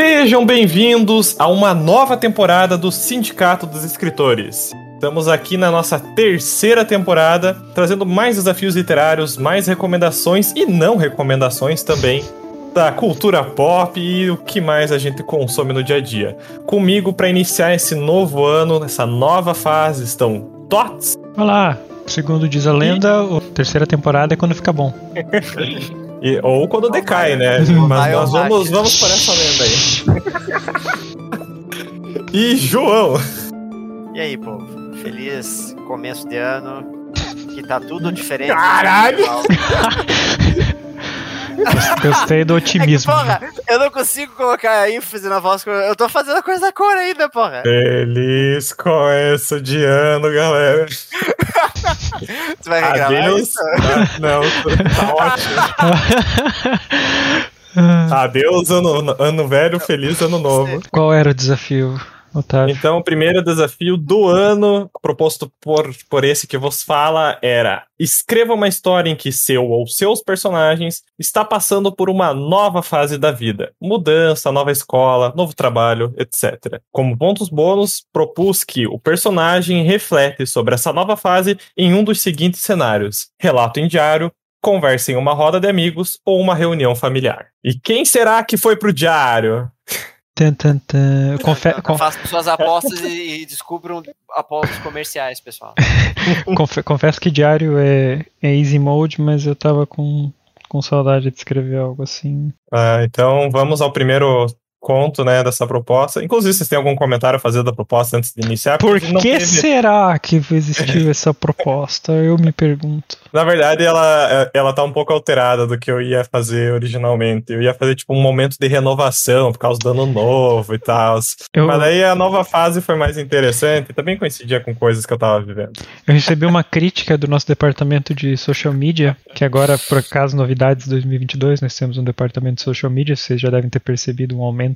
Sejam bem-vindos a uma nova temporada do Sindicato dos Escritores. Estamos aqui na nossa terceira temporada, trazendo mais desafios literários, mais recomendações e não recomendações também da cultura pop e o que mais a gente consome no dia a dia. Comigo para iniciar esse novo ano, essa nova fase, estão Tots. Olá, segundo diz a lenda, e... a terceira temporada é quando fica bom. E, ou quando decai, né? Mas nós vamos, vamos por essa lenda aí. e João! E aí, povo? Feliz começo de ano. Que tá tudo diferente. Caralho! Gostei do otimismo. É que, porra, eu não consigo colocar ênfase na voz. Eu tô fazendo a coisa da cor ainda, porra. Feliz começo de ano, galera. Você vai regravar Adeus. isso? Ah, não, tá ótimo. Adeus, ano, ano velho, feliz ano novo. Qual era o desafio? Então, o primeiro desafio do ano, proposto por, por esse que vos fala, era: escreva uma história em que seu ou seus personagens está passando por uma nova fase da vida, mudança, nova escola, novo trabalho, etc. Como pontos bônus, propus que o personagem reflete sobre essa nova fase em um dos seguintes cenários: relato em diário, conversa em uma roda de amigos ou uma reunião familiar. E quem será que foi pro diário? Tan, tan, tan. Confe con Façam suas apostas e, e descubram apostas comerciais, pessoal. Confe confesso que diário é, é easy mode, mas eu tava com, com saudade de escrever algo assim. Ah, então vamos ao primeiro conto, né, dessa proposta. Inclusive, vocês têm algum comentário a fazer da proposta antes de iniciar? Por que teve... será que existiu essa proposta? Eu me pergunto. Na verdade, ela, ela tá um pouco alterada do que eu ia fazer originalmente. Eu ia fazer, tipo, um momento de renovação por causa do ano novo e tal. Eu... Mas aí a nova fase foi mais interessante. Também coincidia com coisas que eu tava vivendo. Eu recebi uma crítica do nosso departamento de social media, que agora, por acaso, novidades 2022, nós temos um departamento de social media. Vocês já devem ter percebido um aumento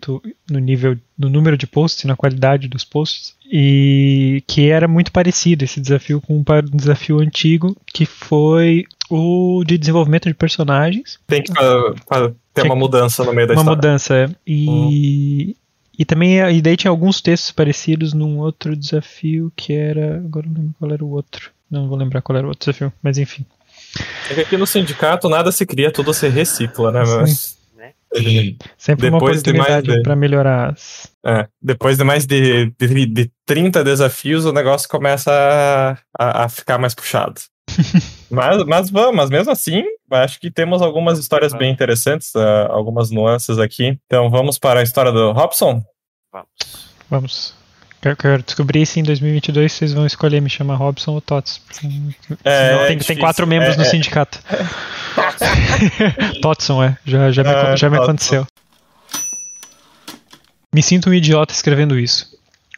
no nível, no número de posts, na qualidade dos posts, e que era muito parecido esse desafio com um desafio antigo, que foi o de desenvolvimento de personagens. Tem que ter uma mudança no meio da uma história. Uma mudança, é. E, hum. e também e daí tinha alguns textos parecidos num outro desafio que era. Agora não lembro qual era o outro. Não vou lembrar qual era o outro desafio, mas enfim. É que aqui no sindicato nada se cria, tudo se recicla, né? Mas... Sempre depois uma oportunidade de para melhorar as... É, depois de mais de, de, de 30 desafios, o negócio começa a, a, a ficar mais puxado. mas, mas vamos, mas mesmo assim, acho que temos algumas histórias bem interessantes, uh, algumas nuances aqui. Então vamos para a história do Robson? Vamos. Vamos. Eu quero descobrir se em 2022 vocês vão escolher me chamar Robson ou Tots. É, tem, tem, quatro membros é, no é. sindicato. Totson, é. Já, já, me, é, já me aconteceu. Me sinto um idiota escrevendo isso.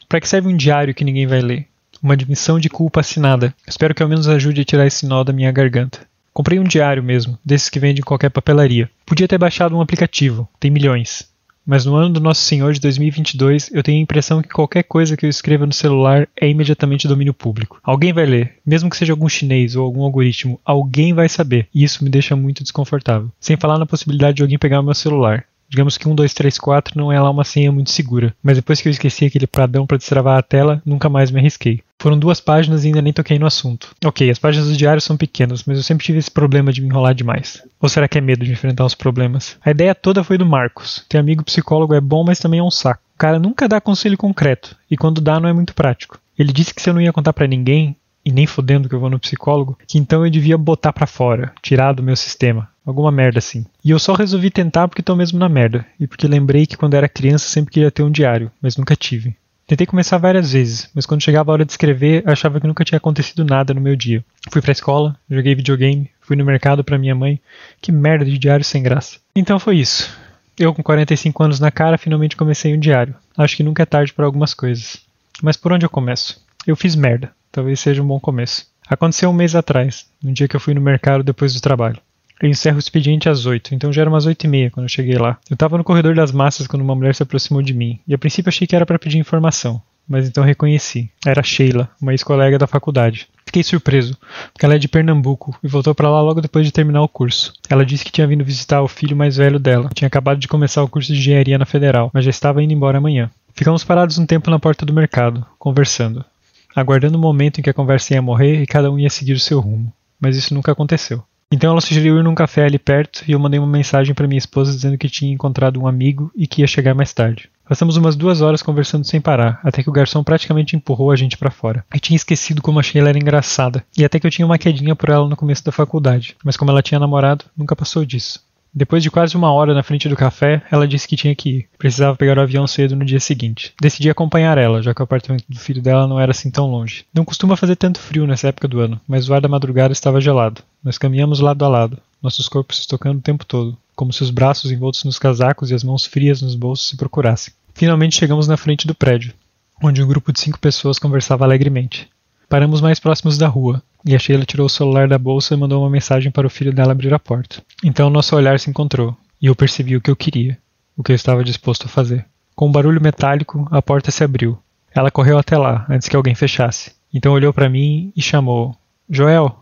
Para que serve um diário que ninguém vai ler? Uma admissão de culpa assinada. Espero que ao menos ajude a tirar esse nó da minha garganta. Comprei um diário mesmo, desses que vende em qualquer papelaria. Podia ter baixado um aplicativo, tem milhões. Mas no ano do Nosso Senhor de 2022, eu tenho a impressão que qualquer coisa que eu escreva no celular é imediatamente domínio público. Alguém vai ler, mesmo que seja algum chinês ou algum algoritmo, alguém vai saber, e isso me deixa muito desconfortável. Sem falar na possibilidade de alguém pegar meu celular. Digamos que 1, 2, 3, 4 não é lá uma senha muito segura, mas depois que eu esqueci aquele pradão para destravar a tela, nunca mais me arrisquei. Foram duas páginas e ainda nem toquei no assunto. Ok, as páginas do diário são pequenas, mas eu sempre tive esse problema de me enrolar demais. Ou será que é medo de enfrentar os problemas? A ideia toda foi do Marcos. Ter amigo psicólogo é bom, mas também é um saco. O cara nunca dá conselho concreto, e quando dá não é muito prático. Ele disse que se eu não ia contar para ninguém, e nem fodendo que eu vou no psicólogo, que então eu devia botar para fora, tirar do meu sistema. Alguma merda assim. E eu só resolvi tentar porque tô mesmo na merda. E porque lembrei que quando era criança sempre queria ter um diário, mas nunca tive. Tentei começar várias vezes, mas quando chegava a hora de escrever, achava que nunca tinha acontecido nada no meu dia. Fui pra escola, joguei videogame, fui no mercado pra minha mãe. Que merda de diário sem graça. Então foi isso. Eu, com 45 anos na cara, finalmente comecei um diário. Acho que nunca é tarde para algumas coisas. Mas por onde eu começo? Eu fiz merda. Talvez seja um bom começo. Aconteceu um mês atrás, no dia que eu fui no mercado depois do trabalho. Eu encerro o expediente às 8, então já era umas 8 e meia quando eu cheguei lá. Eu estava no corredor das massas quando uma mulher se aproximou de mim, e a princípio achei que era para pedir informação, mas então reconheci. Era Sheila, uma ex-colega da faculdade. Fiquei surpreso, porque ela é de Pernambuco e voltou para lá logo depois de terminar o curso. Ela disse que tinha vindo visitar o filho mais velho dela. Tinha acabado de começar o curso de engenharia na Federal, mas já estava indo embora amanhã. Ficamos parados um tempo na porta do mercado, conversando, aguardando o momento em que a conversa ia morrer e cada um ia seguir o seu rumo. Mas isso nunca aconteceu. Então ela sugeriu ir num café ali perto e eu mandei uma mensagem para minha esposa dizendo que tinha encontrado um amigo e que ia chegar mais tarde. Passamos umas duas horas conversando sem parar, até que o garçom praticamente empurrou a gente para fora. Eu tinha esquecido como achei ela era engraçada, e até que eu tinha uma quedinha por ela no começo da faculdade, mas como ela tinha namorado, nunca passou disso. Depois de quase uma hora na frente do café, ela disse que tinha que ir. Precisava pegar o avião cedo no dia seguinte. Decidi acompanhar ela, já que o apartamento do filho dela não era assim tão longe. Não costuma fazer tanto frio nessa época do ano, mas o ar da madrugada estava gelado. Nós caminhamos lado a lado, nossos corpos se tocando o tempo todo, como se os braços envoltos nos casacos e as mãos frias nos bolsos se procurassem. Finalmente chegamos na frente do prédio, onde um grupo de cinco pessoas conversava alegremente. Paramos mais próximos da rua, e a Sheila tirou o celular da bolsa e mandou uma mensagem para o filho dela abrir a porta. Então nosso olhar se encontrou, e eu percebi o que eu queria, o que eu estava disposto a fazer. Com um barulho metálico, a porta se abriu. Ela correu até lá, antes que alguém fechasse. Então olhou para mim e chamou: Joel!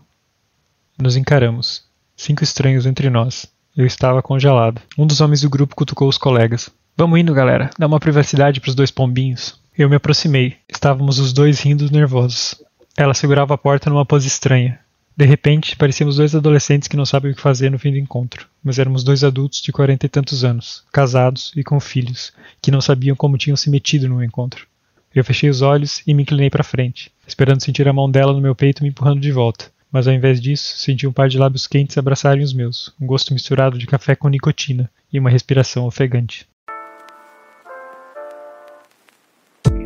Nos encaramos. Cinco estranhos entre nós. Eu estava congelado. Um dos homens do grupo cutucou os colegas. Vamos indo, galera. Dá uma privacidade para os dois pombinhos. Eu me aproximei. Estávamos os dois rindo nervosos. Ela segurava a porta numa pose estranha. De repente, parecíamos dois adolescentes que não sabem o que fazer no fim do encontro, mas éramos dois adultos de quarenta e tantos anos, casados e com filhos, que não sabiam como tinham se metido no encontro. Eu fechei os olhos e me inclinei para frente, esperando sentir a mão dela no meu peito me empurrando de volta. Mas ao invés disso, senti um par de lábios quentes abraçarem os meus, um gosto misturado de café com nicotina e uma respiração ofegante.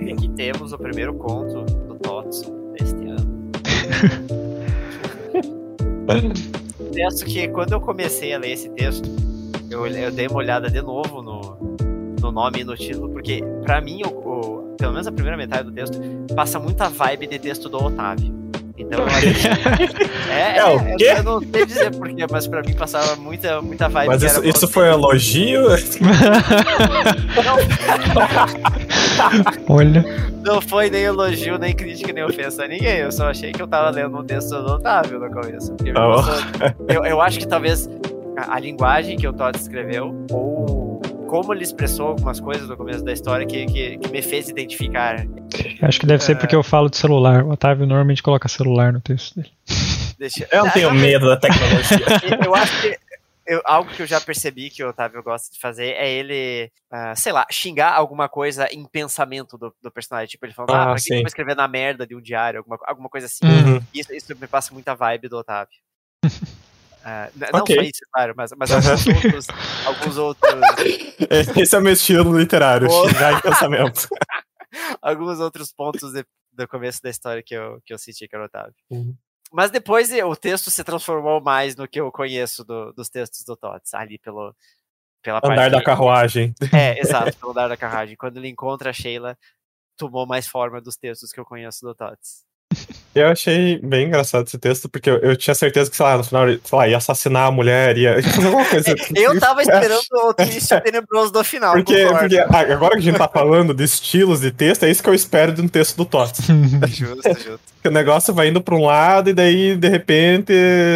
E aqui temos o primeiro conto Peço que quando eu comecei a ler esse texto, eu, eu dei uma olhada de novo no, no nome e no título, porque pra mim, o, o- pelo menos a primeira metade do texto, passa muita vibe de texto do Otávio. Então eu acho é, É o é, quê? eu não sei dizer porquê, mas pra mim passava muita, muita vibe. Mas isso, isso foi um elogio? Olha, Não foi nem elogio, nem crítica, nem ofensa a ninguém. Eu só achei que eu tava lendo um texto do Otávio no começo. Porque Tá eu, eu acho que talvez a, a linguagem que o Todd escreveu, ou como ele expressou algumas coisas no começo da história que, que, que me fez identificar. acho que deve ser porque eu falo de celular. O Otávio normalmente coloca celular no texto dele. Deixa, Eu não tenho medo da tecnologia. Eu acho que eu- algo que eu já percebi que o Otávio gosta de fazer é ele, ah, sei lá, xingar alguma coisa em pensamento do, do personagem. Tipo, ele falando, ah, Ah, pra que que eu sim. vou escrever na merda de um diário, alguma, alguma coisa assim. Uhum. Isso, isso me passa muita vibe do Otávio. N- não Ok. só isso, claro, mas, mas alguns outros. Alguns outros, Esse é o meu estilo literário, xingar em pensamento. alguns outros pontos de- do começo da história que eu, que eu senti que era o Otávio. Uhum. Mas depois o texto se transformou mais no que eu conheço do- dos textos do Tots, ali pelo. Pela Andar parte da que- carruagem. É, exato, pelo andar da carruagem. Quando ele encontra a Sheila, tomou mais forma dos textos que eu conheço do Tots. Eu achei bem engraçado esse texto, porque eu, eu tinha certeza que, sei lá, no final, sei lá, ia assassinar a mulher, ia fazer alguma coisa. Eu tava esperando o twist tenebroso do final. Porque, porque agora que a gente tá falando de estilos de texto, é isso que eu espero de um texto do Tots. Justo, justo. Que o negócio vai indo pra um lado e daí, de repente,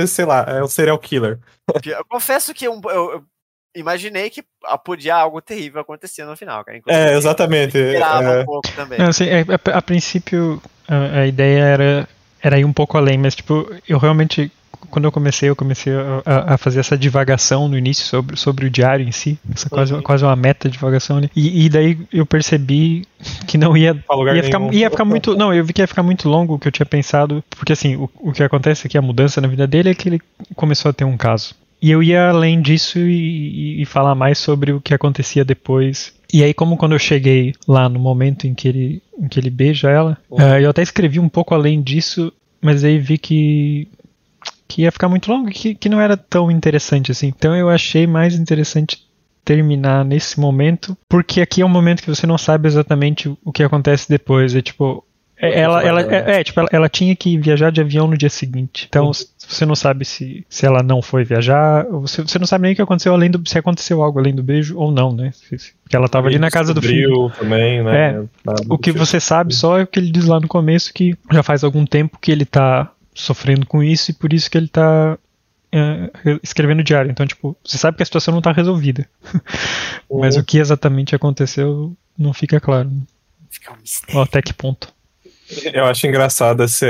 sei lá, é um serial killer. Eu confesso que um- eu, eu imaginei que podia algo terrível acontecer no final, cara. É, exatamente. É, um pouco também. Não, assim, é, a, a princípio a, a ideia era, era ir um pouco além, mas tipo, eu realmente, quando eu comecei, eu comecei a, a- a fazer essa divagação no início sobre, sobre o diário em si, essa quase, Uhum. quase uma meta divagação ali. E, e daí eu percebi que não ia Ia ficar, ia ficar muito. Não, eu vi que ia ficar muito longo o que eu tinha pensado. Porque assim, o, o que acontece aqui, a mudança na vida dele é que ele começou a ter um caso. E eu ia além disso e, e- falar mais sobre o que acontecia depois. E aí, como quando eu cheguei lá no momento em que ele, em que ele beija ela, eh, eu até escrevi um pouco além disso, mas aí vi que que ia ficar muito longo e que, que não era tão interessante assim. Então eu achei mais interessante terminar nesse momento, porque aqui é um momento que você não sabe exatamente o- que acontece depois. É tipo. Ela, ela, é, é, tipo, ela, ela tinha que viajar de avião no dia seguinte. Então você não sabe se, se ela não foi viajar, você, você não sabe nem o que aconteceu além do. se aconteceu algo além do beijo ou não, né? Se- se- Porque ela tava ali na casa do filho. Também, né? É. O que você sabe só é o que ele diz lá no começo, que já faz algum tempo que ele tá sofrendo com isso e por isso que ele tá é, escrevendo diário. Então, tipo, você sabe que a situação não tá resolvida. Mas Uhum. o que exatamente aconteceu não fica claro. Fica um mistério. Ou até que ponto. Eu acho engraçado esse,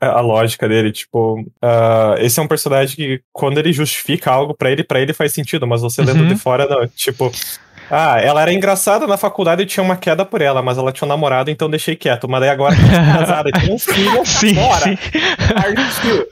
a, a lógica dele, tipo, ah, esse é um personagem que quando ele justifica algo pra ele, pra ele faz sentido, mas você lendo Uhum. de fora, não, tipo, ah, ela era engraçada na faculdade e tinha uma queda por ela, mas ela tinha um namorado, então deixei quieto, mas daí agora casada, tem um filho, Sim, bora, sim.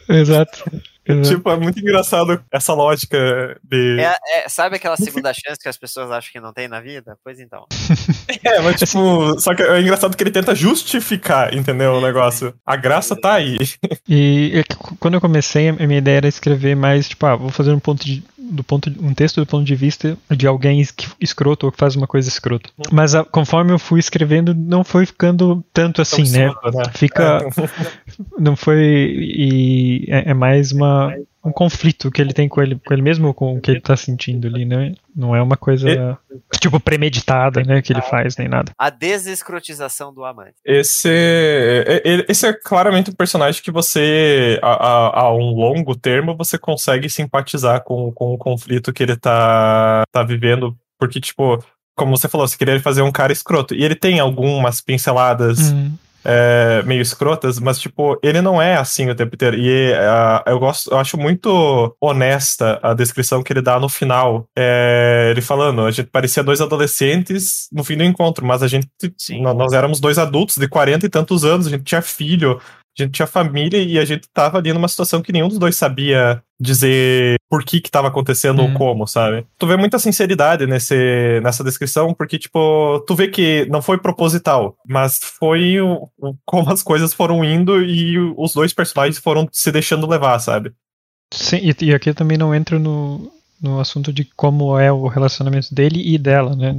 Exato. Exato. Tipo, é muito engraçado essa lógica de... É, é, sabe aquela segunda chance que as pessoas acham que não tem na vida? Pois então. É, mas tipo, só que é engraçado que ele tenta justificar, entendeu, o negócio. A graça tá aí. E é quando eu comecei, a minha ideia era escrever mais, tipo, ah, vou fazer um ponto de, do ponto de- um texto do ponto de vista de alguém escroto ou que faz uma coisa escrota. Mas ah, conforme eu fui escrevendo, não foi ficando tanto assim, né? Né? Fica, É. não foi e é, é mais uma um conflito que ele tem com ele, com ele mesmo ou com o que ele tá sentindo ali, né? Não é uma coisa tipo premeditada, né, que ele faz nem nada. A desescrotização do amante. Esse, é- é- esse é claramente um personagem que você, a, a- a um longo termo, você consegue simpatizar com, com o conflito que ele tá, tá vivendo, porque, tipo, como você falou, você queria fazer um cara escroto, e ele tem algumas pinceladas Hum, é, meio escrotas, mas, tipo, ele não é assim o tempo inteiro. E ah, eu gosto, eu acho muito honesta a descrição que ele dá no final. É, ele falando, a gente parecia dois adolescentes no fim do encontro, mas a gente, Sim. nó- nós éramos dois adultos de 40 e tantos anos, a gente tinha filho, a gente tinha família e a gente tava ali numa situação que nenhum dos dois sabia dizer por que que tava acontecendo Uhum. ou como, sabe? Tu vê muita sinceridade nesse, nessa descrição, porque, tipo, tu vê que não foi proposital, mas foi o, o- como as coisas foram indo e os dois personagens foram se deixando levar, sabe? sim, e, e aqui também não entro no, no assunto de como é o relacionamento dele e dela, né?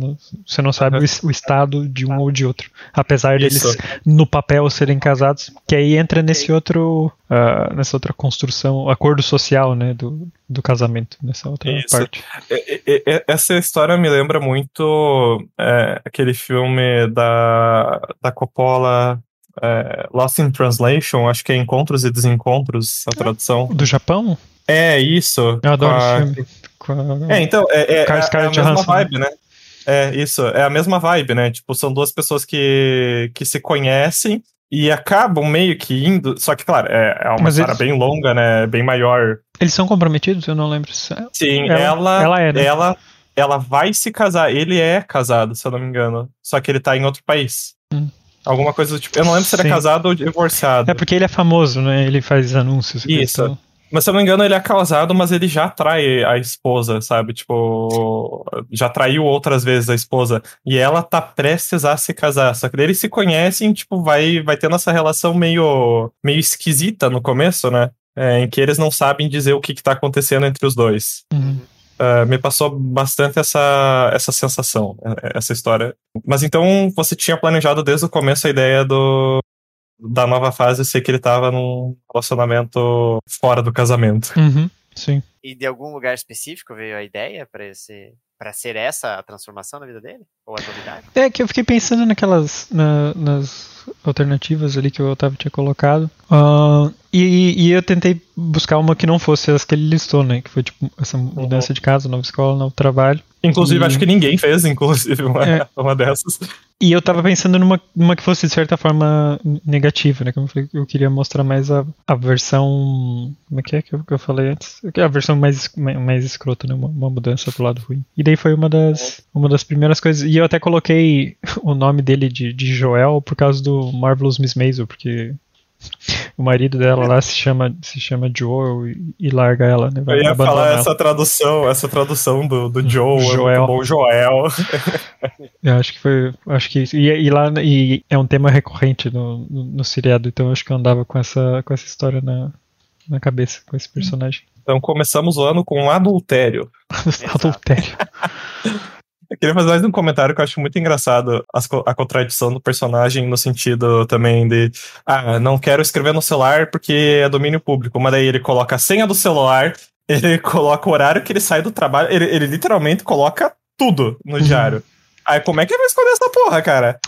Você não sabe o, es- o estado de um ou de outro. Apesar Isso. deles, no papel, serem casados, que aí entra nesse outro, ah, nessa outra construção, acordo social, né, do, do casamento, nessa outra Isso. parte. E- e- e- Essa história me lembra muito é, aquele filme da, da Coppola, é, Lost in Translation, acho que é Encontros e Desencontros, a tradução. Do Japão? É isso. Eu adoro a- esse filme. Com a- É, então, é, é, a é- é a Scarlett mesma vibe, né? É, isso, é a mesma vibe, né? Tipo, são duas pessoas que, que se conhecem e acabam meio que indo. Só que, claro, é, é uma Mas história eles- bem longa, né? Bem maior. Eles são comprometidos? Eu não lembro. se- Sim, Ela- ela. ela é, né? ela, ela vai se casar. Ele é casado, se eu não me engano. Só que ele tá em outro país. Hum. Alguma coisa do tipo. Eu não lembro se ele é Sim. casado ou divorciado. É porque ele é famoso, né? Ele faz anúncios. Isso. estão- Mas se eu não me engano, ele é casado, mas ele já trai a esposa, sabe? Tipo, já traiu outras vezes a esposa. E ela tá prestes a se casar. Só que daí eles se conhecem, tipo, vai, vai tendo essa relação meio, meio esquisita no começo, né? É, em que eles não sabem dizer o que, que tá acontecendo entre os dois. Uhum. Uh, me passou bastante essa, essa sensação, eh, essa história. Mas então você tinha planejado desde o começo a ideia do, da nova fase ser que ele tava num relacionamento fora do casamento. Uhum. Sim. E de algum lugar específico veio a ideia pra esse para ser essa a transformação na vida dele? Ou a novidade? É que eu fiquei pensando naquelas na- nas alternativas ali que o Otávio tinha colocado. Ah, e, e eu tentei buscar uma que não fosse as que ele listou, né? Que foi tipo essa mudança de casa, nova escola, novo trabalho. Inclusive, E- acho que ninguém fez, inclusive, uma, É. uma dessas. E eu tava pensando numa, numa que fosse de certa forma negativa, né? Como eu falei, eu queria mostrar mais a, a versão. Como é que é que eu, que eu falei antes? É A versão mais, mais, mais escrota, né? Uma, uma mudança pro lado ruim. E daí foi uma das, uma das primeiras coisas. E eu até coloquei o nome dele de, de Joel por causa do Marvelous Miss Maisel, porque o marido dela lá se chama, se chama Joel e, larga ela, né? Vai Eu ia falar ela. essa tradução, essa tradução do, do Joe, é Joel. muito bom, Joel. Eu acho que foi. Acho que isso. E, e lá e é um tema recorrente no, no, no seriado, então acho que eu andava com essa, com essa história na, na cabeça, com esse personagem. Então começamos o ano com um adultério. Adultério. Eu queria fazer mais um comentário que eu acho muito engraçado co- a contradição do personagem no sentido também de ah, não quero escrever no celular porque é domínio público, mas daí ele coloca a senha do celular, ele coloca o horário que ele sai do trabalho, ele, ele literalmente coloca tudo no Uhum. Aí como é que ele vai esconder essa porra, cara?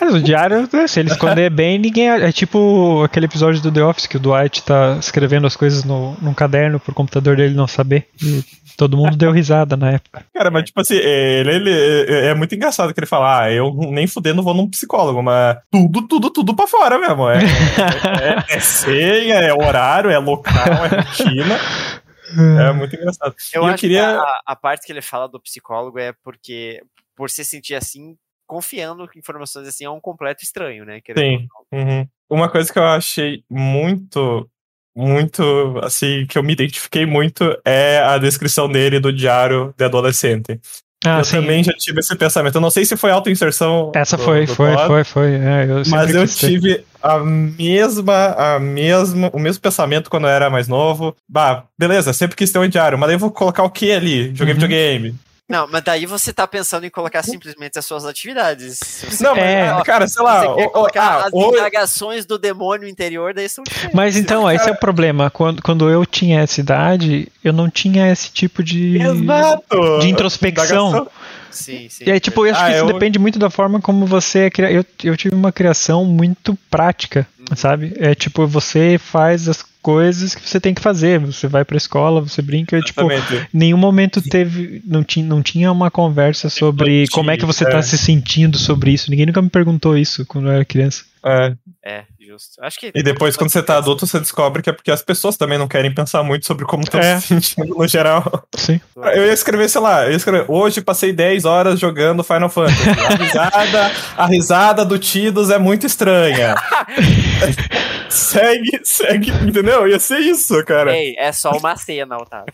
Mas o diário, né, se ele esconder bem, ninguém. É tipo aquele episódio do The Office que o Dwight tá escrevendo as coisas no, num caderno pro computador dele não saber. E todo mundo deu risada na época. Cara, mas tipo assim, ele, ele- é muito engraçado que ele fala, ah, eu nem fudendo vou num psicólogo, mas tudo, tudo, tudo pra fora mesmo. É, é, é senha, é horário, é local, é rotina. É muito engraçado. Eu E acho queria. que a, a parte que ele fala do psicólogo é porque, por se sentir assim, confiando que informações assim é um completo estranho, né? Querendo Sim. Uhum. Uma coisa que eu achei muito, muito, assim, que eu me identifiquei muito é a descrição dele do diário de adolescente. Ah, eu sim. também já tive esse pensamento. Eu não sei se foi autoinserção. Essa do- foi, do foi, Todd, foi, foi, É, eu Mas eu quis ter. tive a mesma, a mesma, o mesmo pensamento quando eu era mais novo. Bah, beleza, sempre quis ter um diário, mas daí eu vou colocar o que ali? Joguei Uhum. videogame. Não, mas daí você tá pensando em colocar simplesmente as suas atividades. Não, É. mas, cara, sei lá. você quer o- o- colocar ah, as indagações do demônio interior, daí são diferentes. Mas então, esse é o problema. Quando, quando eu tinha essa idade, eu não tinha esse tipo de, Exato. de introspecção. Indagação. Sim, sim. E aí, tipo, eu acho Ah, que isso eu- depende muito da forma como você é cria... eu, eu tive uma criação muito prática, Uhum. Sabe? É tipo, você faz as coisas que você tem que fazer. Você vai pra escola, você brinca, tipo, Exatamente. em nenhum momento teve. Não tinha, não tinha uma conversa sobre como é que você é. tá se sentindo sobre isso. Ninguém nunca me perguntou isso quando eu era criança. É. É, justo. Acho que. E depois, quando você tá adulto, você descobre que é porque as pessoas também não querem pensar muito sobre como estão É. se sentindo no geral. Sim. Eu ia escrever, sei lá, eu ia escrever, hoje passei 10 horas jogando Final Fantasy. A risada, a risada do Tidus é muito estranha. segue, segue, entendeu? Ia ser isso, cara. Ei, é só uma cena, Otávio.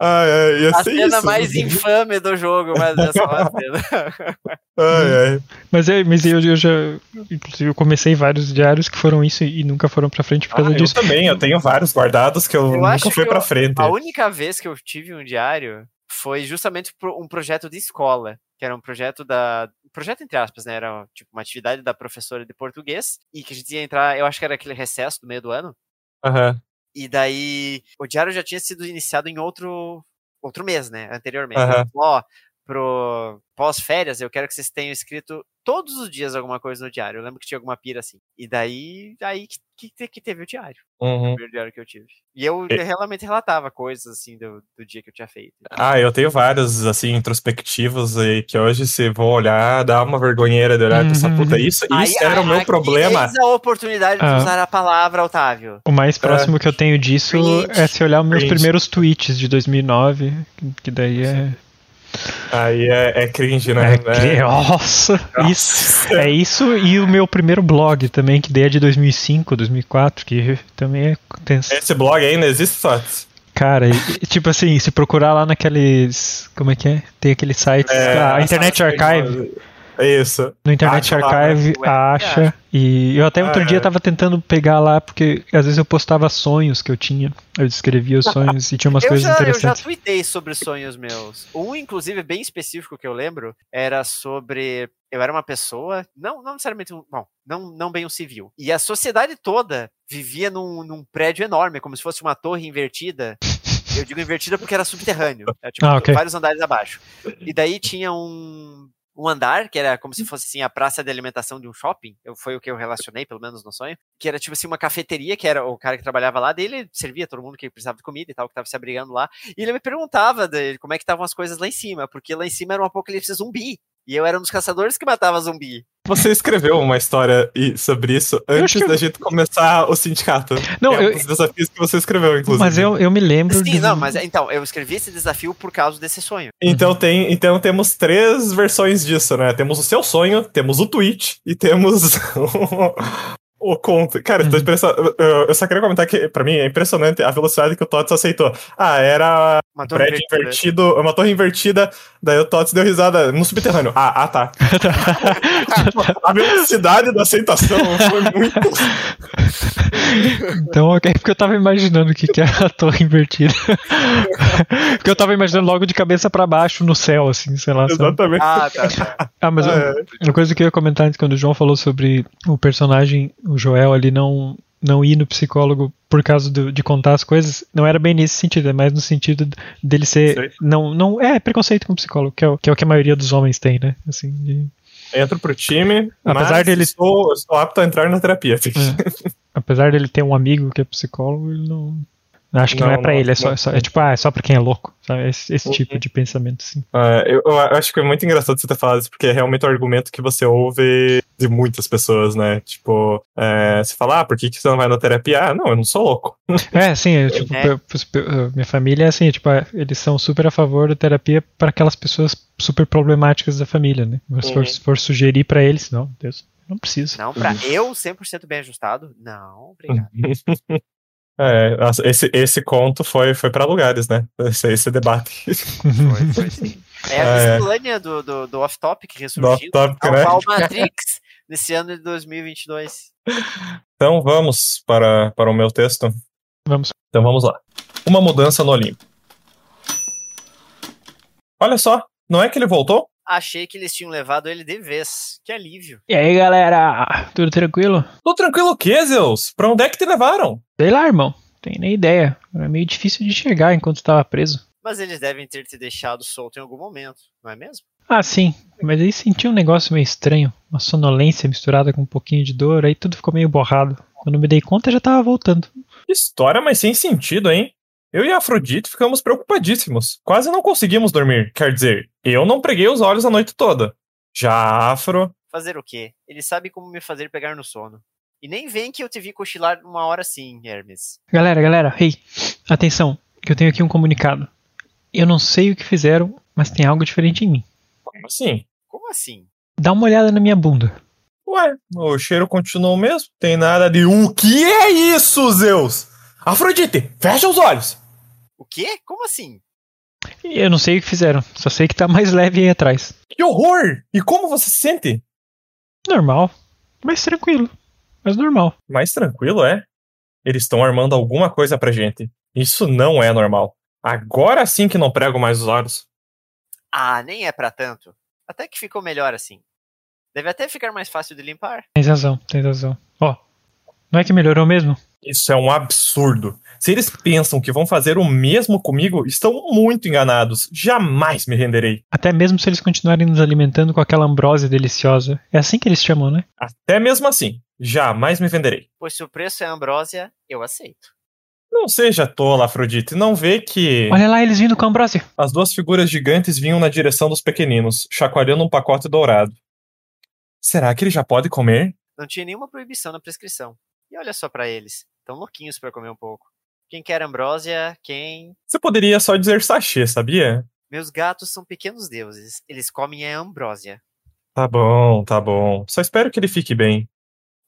Ah, é, ia A ser cena isso. mais infame do jogo, mas é só uma cena. Ai, ai. Mas, é, mas eu, eu já. Inclusive, eu comecei vários diários que foram isso e nunca foram pra frente por causa Ah, eu disso. também, eu tenho vários guardados que eu, Eu acho nunca fui pra eu- frente. A única vez que eu tive um diário foi justamente um projeto de escola, que era um projeto da. Projeto entre aspas, né? Era tipo uma atividade da professora de português, e que a gente ia entrar, eu acho que era aquele recesso do meio do ano. Aham, E daí o diário já tinha sido iniciado em outro outro mês, né? Anteriormente. Ela falou, Ó, pro pós-férias, eu quero que vocês tenham escrito todos os dias alguma coisa no diário. Eu lembro que tinha alguma pira assim. E daí, aí que, que, que teve o diário. O uhum. primeiro diário que eu tive. E eu E- realmente relatava coisas assim do, do dia que eu tinha feito. Ah, eu tenho vários, assim, introspectivos aí, que hoje, se vou olhar, dá uma vergonheira de olhar Uhum. puta, isso, Aí- isso era o aí- meu problema. Eis a oportunidade de Ah. usar a palavra, Otávio. O mais próximo que eu tenho disso Cringe. é se olhar os meus Cringe. primeiros tweets de 2009, que- que daí é. Aí é, é cringe, né? é cri- Nossa! Isso, é isso e o meu primeiro blog também, que daí é de 2005, 2004, que também é tenso. Esse blog ainda existe, Tots? Cara, e- tipo assim, se procurar lá naqueles. Como é que é? Tem aqueles sites. a Internet Archive. É isso. No Internet Acha lá, Archive né? acha. E eu até outro Ah, dia é. tava tentando pegar lá, porque às vezes eu postava sonhos que eu tinha. Eu descrevia os sonhos e tinha umas Eu coisas já, eu já interessantes. tuitei sobre sonhos meus. Um, inclusive, bem específico que eu lembro, era sobre. Eu era uma pessoa, não, não necessariamente um. Bom, não, não bem um civil. E a sociedade toda vivia num, num prédio enorme, como se fosse uma torre invertida. Eu digo invertida porque era subterrâneo. Era, tipo, Ah, ok. vários andares abaixo. E daí tinha um. Um andar, que era como se fosse assim a praça de alimentação de um shopping, eu, foi o que eu relacionei, pelo menos no sonho, que era tipo assim uma cafeteria, que era o cara que trabalhava lá, dele servia todo mundo que precisava de comida e tal, que tava se abrigando lá, e ele me perguntava dele como é que estavam as coisas lá em cima, porque lá em cima era um apocalipse zumbi. E eu era um dos caçadores que matava zumbi. Você escreveu uma história sobre isso antes da gente começar o sindicato. Não, é um eu- dos desafios que você escreveu, inclusive. Mas eu, eu me lembro. Sim, de- não, mas então, eu escrevi esse desafio por causa desse sonho. Então tem, então temos três versões disso, né? Temos o seu sonho, temos o tweet e temos o, conto. Cara, eu, tô Uhum. impressa- eu- só queria comentar que pra mim é impressionante a velocidade que o Tots aceitou. Ah, era Uma um torre prédio invertida. invertido, uma torre invertida, daí o Tots deu risada no subterrâneo. Ah, ah tá. a velocidade da aceitação foi muito. Então, ok, porque eu tava imaginando o que, que era a torre invertida. porque eu tava imaginando logo de cabeça pra baixo no céu, assim, sei lá. sabe? Exatamente. Ah, tá, tá. Ah, mas Ah, eu- uma coisa que eu ia comentar antes, quando o João falou sobre o personagem, o Joel ali não, não ir no psicólogo por causa do- de contar as coisas, não era bem nesse sentido, é mais no sentido dele ser. Não, não, é preconceito com o psicólogo, que é, o, que é o que a maioria dos homens tem, né? Assim, de- entro pro time, Apesar mas dele- estou, estou apto a entrar na terapia. É. Apesar dele ter um amigo que é psicólogo, ele não. Acho que não, Não, é pra não, ele, é só, é só- é tipo, ah, é só pra quem é louco, sabe? Esse, esse Uhum. tipo de pensamento, sim. Ah, eu, eu acho que é muito engraçado você ter falado isso, porque é realmente o argumento que você ouve de muitas pessoas, né? Tipo, é, você fala, ah, por que, que você não vai na terapia? Ah, não, eu não sou louco. É, sim, é, tipo, É. minha família é assim, tipo, eles são super a favor da terapia para aquelas pessoas super problemáticas da família, né? Mas se for, Uhum. se for sugerir pra eles, não, Deus, não precisa. Não, pra eu 100% bem ajustado, não, obrigado. É, esse, esse conto foi, foi para lugares, né? Esse, esse debate. Foi, foi sim. É a É. miscelânea do, do, do off-topic Do ressurgindo. off-topic, ao né? Matrix nesse ano de 2022. Então vamos para, para o meu texto. Vamos. Então vamos lá. Uma mudança no Olimpo. Olha só, não é que ele voltou? Achei que eles tinham levado ele de vez. Que alívio. E aí, galera? Tudo tranquilo? Tô tranquilo o quê, Zeus? Pra onde é que te levaram? Sei lá, irmão. Tem nem ideia. Era meio difícil de chegar enquanto estava preso. Mas eles devem ter te deixado solto em algum momento, não é mesmo? Ah, sim. Mas aí senti um negócio meio estranho. Uma sonolência misturada com um pouquinho de dor. Aí tudo ficou meio borrado. Quando me dei conta, já tava voltando. História, mas sem sentido, hein? Eu e a Afrodite ficamos preocupadíssimos. Quase não conseguimos dormir. Quer dizer, eu não preguei os olhos a noite toda. Já a Afro. Fazer o quê? Ele sabe como me fazer pegar no sono. E nem vem que eu te vi cochilar uma hora assim, Hermes. Galera, galera, hey, atenção, que eu tenho aqui um comunicado. Eu não sei o que fizeram, mas tem algo diferente em mim. Como assim? Como assim? Dá uma olhada na minha bunda. Ué, o cheiro continua o mesmo. Tem nada de. O que é isso, Zeus? Afrodite, fecha os olhos! O quê? Como assim? Eu não sei o que fizeram, só sei que tá mais leve aí atrás. Que horror! E como você se sente? Normal, mas tranquilo, mas normal. Mais tranquilo, é? Eles estão armando alguma coisa pra gente. Isso não é normal. Agora sim que não prego mais os olhos. Ah, nem é pra tanto. Até que ficou melhor assim. Deve até ficar mais fácil de limpar. Tem razão, tem razão. Ó, não é que melhorou mesmo? Isso é um absurdo. Se eles pensam que vão fazer o mesmo comigo, estão muito enganados. Jamais me renderei. Até mesmo se eles continuarem nos alimentando com aquela ambrósia deliciosa. É assim que eles chamam, né? Até mesmo assim, jamais me venderei. Pois se o preço é ambrósia, eu aceito. Não seja tola, Afrodite. Não vê que Olha lá eles vindo com a ambrósia. as duas figuras gigantes vinham na direção dos pequeninos, chacoalhando um pacote dourado. Será que ele já pode comer? Não tinha nenhuma proibição na prescrição. E olha só pra eles. Tão louquinhos pra comer um pouco. Quem quer ambrósia, quem. Você poderia só dizer sachê, sabia? Meus gatos são pequenos deuses. Eles comem a ambrósia. Tá bom, tá bom. Só espero que ele fique bem.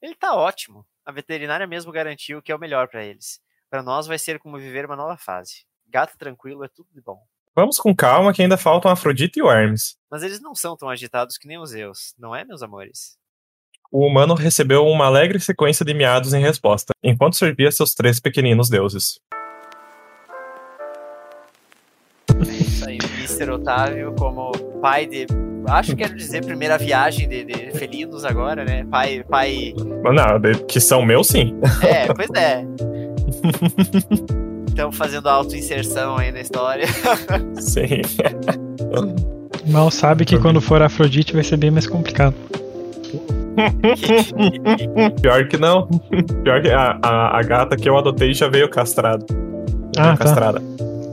Ele tá ótimo. A veterinária mesmo garantiu que é o melhor pra eles. Pra nós vai ser como viver uma nova fase. Gato tranquilo é tudo de bom. Vamos com calma que ainda faltam Afrodite e o Hermes. Mas eles não são tão agitados que nem os Zeus, não é, meus amores? O humano recebeu uma alegre sequência de miados em resposta, enquanto servia seus três pequeninos deuses. É isso aí, Mr. Otávio como pai de. Acho que quero dizer primeira viagem de, de felinos agora, né? Pai. pai. Mas Não, de- que são meus, sim. É, pois é. Estão fazendo auto-inserção aí na história. Sim. Mal sabe que quando for Afrodite vai ser bem mais complicado. Pior que não. Pior que a, a, a gata que eu adotei já veio castrado. Já Ah, veio tá. castrada.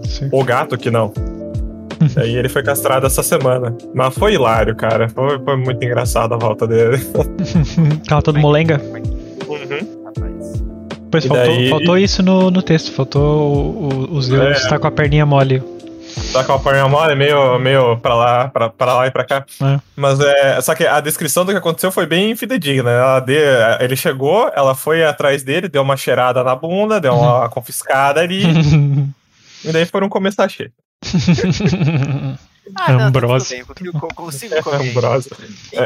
Sim. O gato que não. Aí ele foi castrado essa semana. Mas foi hilário, cara. Foi, foi muito engraçado a volta dele. Tava todo molenga. Rapaz. Pois faltou, daí- faltou isso no, no texto. Faltou o, o, o Zeus É. tá com a perninha mole. Tá com a perna mole, meio, meio pra lá, pra, pra lá e pra cá. É. Mas é. Só que a descrição do que aconteceu foi bem fidedigna. Ela de, ele chegou, ela foi atrás dele, deu uma cheirada na bunda, deu uma confiscada ali, e daí foram começar a cheio. Ah, não, tá bem, eu consigo- comer. Ambrósia.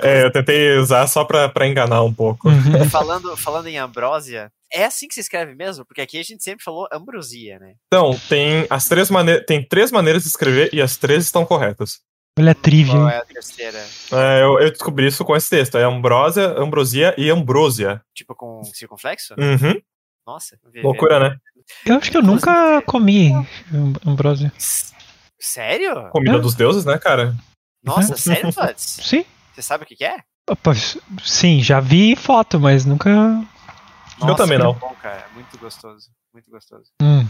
É, eu tentei usar só pra, pra enganar um pouco. Uhum. Falando, falando em ambrósia, é assim que se escreve mesmo? Porque aqui a gente sempre falou ambrosia, né? Então, tem as três maneiras. Tem três maneiras de escrever e as três estão corretas. Olha a trivia. Qual é a terceira? É, eu, eu descobri isso com esse texto. É ambrósia, ambrosia e ambrosia. Tipo com circunflexo? Uhum. Nossa, Loucura, né? Eu acho que eu nunca comi am- ambrósia. S- Sério? Comida É. dos deuses, né, cara? Nossa, sério, Fuds? Sim, Você sabe o que que é? Pois, sim, já vi foto, mas nunca. Eu também não. Bom, cara. Muito gostoso. Muito gostoso. Hum,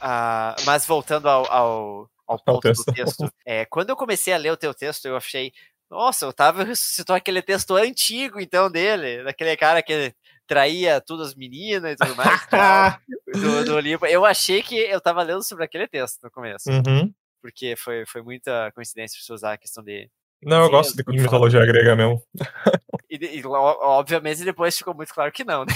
Ah, mas voltando ao, ao, ao ponto texto. do texto. É, quando eu comecei a ler o teu texto, eu achei. Nossa, o Otávio ressuscitou aquele texto antigo, então, dele. Daquele cara que traía todas as meninas e tudo mais. tal, do, do livro. Eu achei que eu tava lendo sobre aquele texto no começo. Uhum. Porque foi, foi muita coincidência você usar a questão de. Não, eu gosto de eu mitologia grega mesmo. E, e, obviamente depois ficou muito claro que não, né?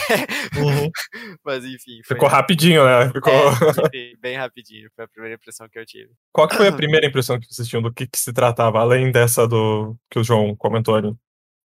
Uhum. Mas enfim. Foi, Ficou rapidinho, né? Ficou... é, bem rapidinho. Foi a primeira impressão que eu tive. Qual que foi a primeira impressão que vocês tinham do que, que se tratava, além dessa do que o João comentou ali?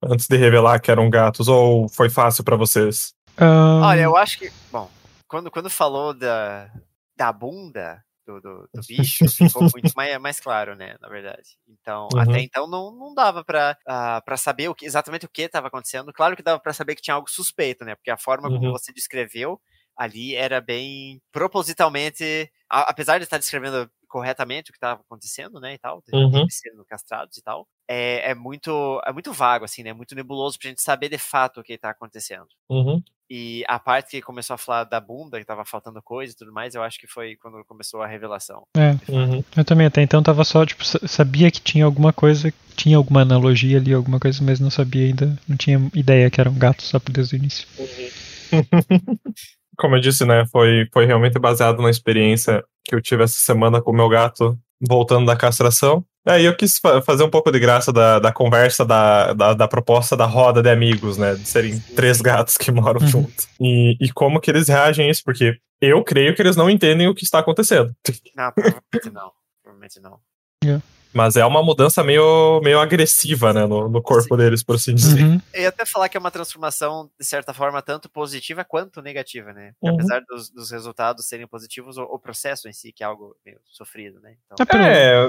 Antes de revelar que eram gatos, ou foi fácil pra vocês? ahn, Olha, eu acho que. Bom, quando, quando falou da, da bunda do, do, do bicho, ficou muito mais, mais claro, né? Na verdade. Então, Uhum. até então não, não dava pra, ah, pra saber o que, exatamente o que estava acontecendo. Claro que dava pra saber que tinha algo suspeito, né? Porque a forma como Uhum. você descreveu ali era bem propositalmente. a- apesar de estar descrevendo corretamente o que estava acontecendo, né? E tal, Uhum. sendo castrados e tal. É, é muito é muito vago, assim, né? Muito nebuloso pra gente saber de fato o que tá acontecendo. Uhum. E a parte que começou a falar da bunda, que tava faltando coisa e tudo mais, eu acho que foi quando começou a revelação. é, Uhum. eu também até então tava só, tipo, sa- sabia que tinha alguma coisa, tinha alguma analogia ali, alguma coisa, mas não sabia ainda, não tinha ideia que era um gato só desde o início. Como eu disse, né? Foi, foi realmente baseado na experiência que eu tive essa semana com o meu gato voltando da castração. Aí eu quis fa- fazer um pouco de graça da, da conversa, da, da, da proposta da roda de amigos, né? De serem três gatos que moram Uhum. juntos. E, e como que eles reagem a isso, porque eu creio que eles não entendem o que está acontecendo. Não, provavelmente não. Provavelmente não. Mas é uma mudança meio, meio agressiva, né? No, no corpo Sim. deles, por assim dizer. Uhum. Eu ia até falar que é uma transformação, de certa forma, tanto positiva quanto negativa, né? Uhum. Apesar dos, dos resultados serem positivos, o, o processo em si, que é algo meio sofrido, né? Então, É, pro-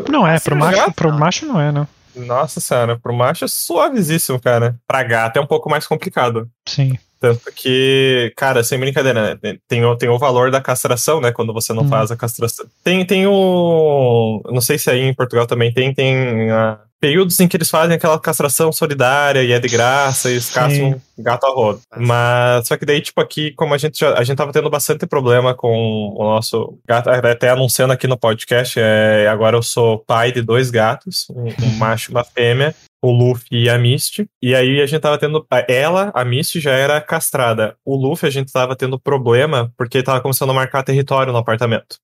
É, não é, pro macho, gato, pro não. macho não é, não. Nossa senhora, pro macho é suavíssimo, cara. Pra gato é um pouco mais complicado. Sim. Tanto que, cara, sem brincadeira, né? Tem, o- tem o valor da castração, né? Quando você não Hum. faz a castração. Tem, tem o. Não sei se aí em Portugal também tem, tem ah, períodos em que eles fazem aquela castração solidária e é de graça e eles caçam gato a rodo. Mas só que daí, tipo, aqui, como a gente já. A gente tava tendo bastante problema com o nosso gato, até anunciando aqui no podcast, é, agora eu sou pai de dois gatos, um, um macho e uma fêmea o Luffy e a Misty. E aí a gente tava tendo. Ela, a Misty, já era castrada. O Luffy, a gente tava tendo problema porque tava começando a marcar território no apartamento.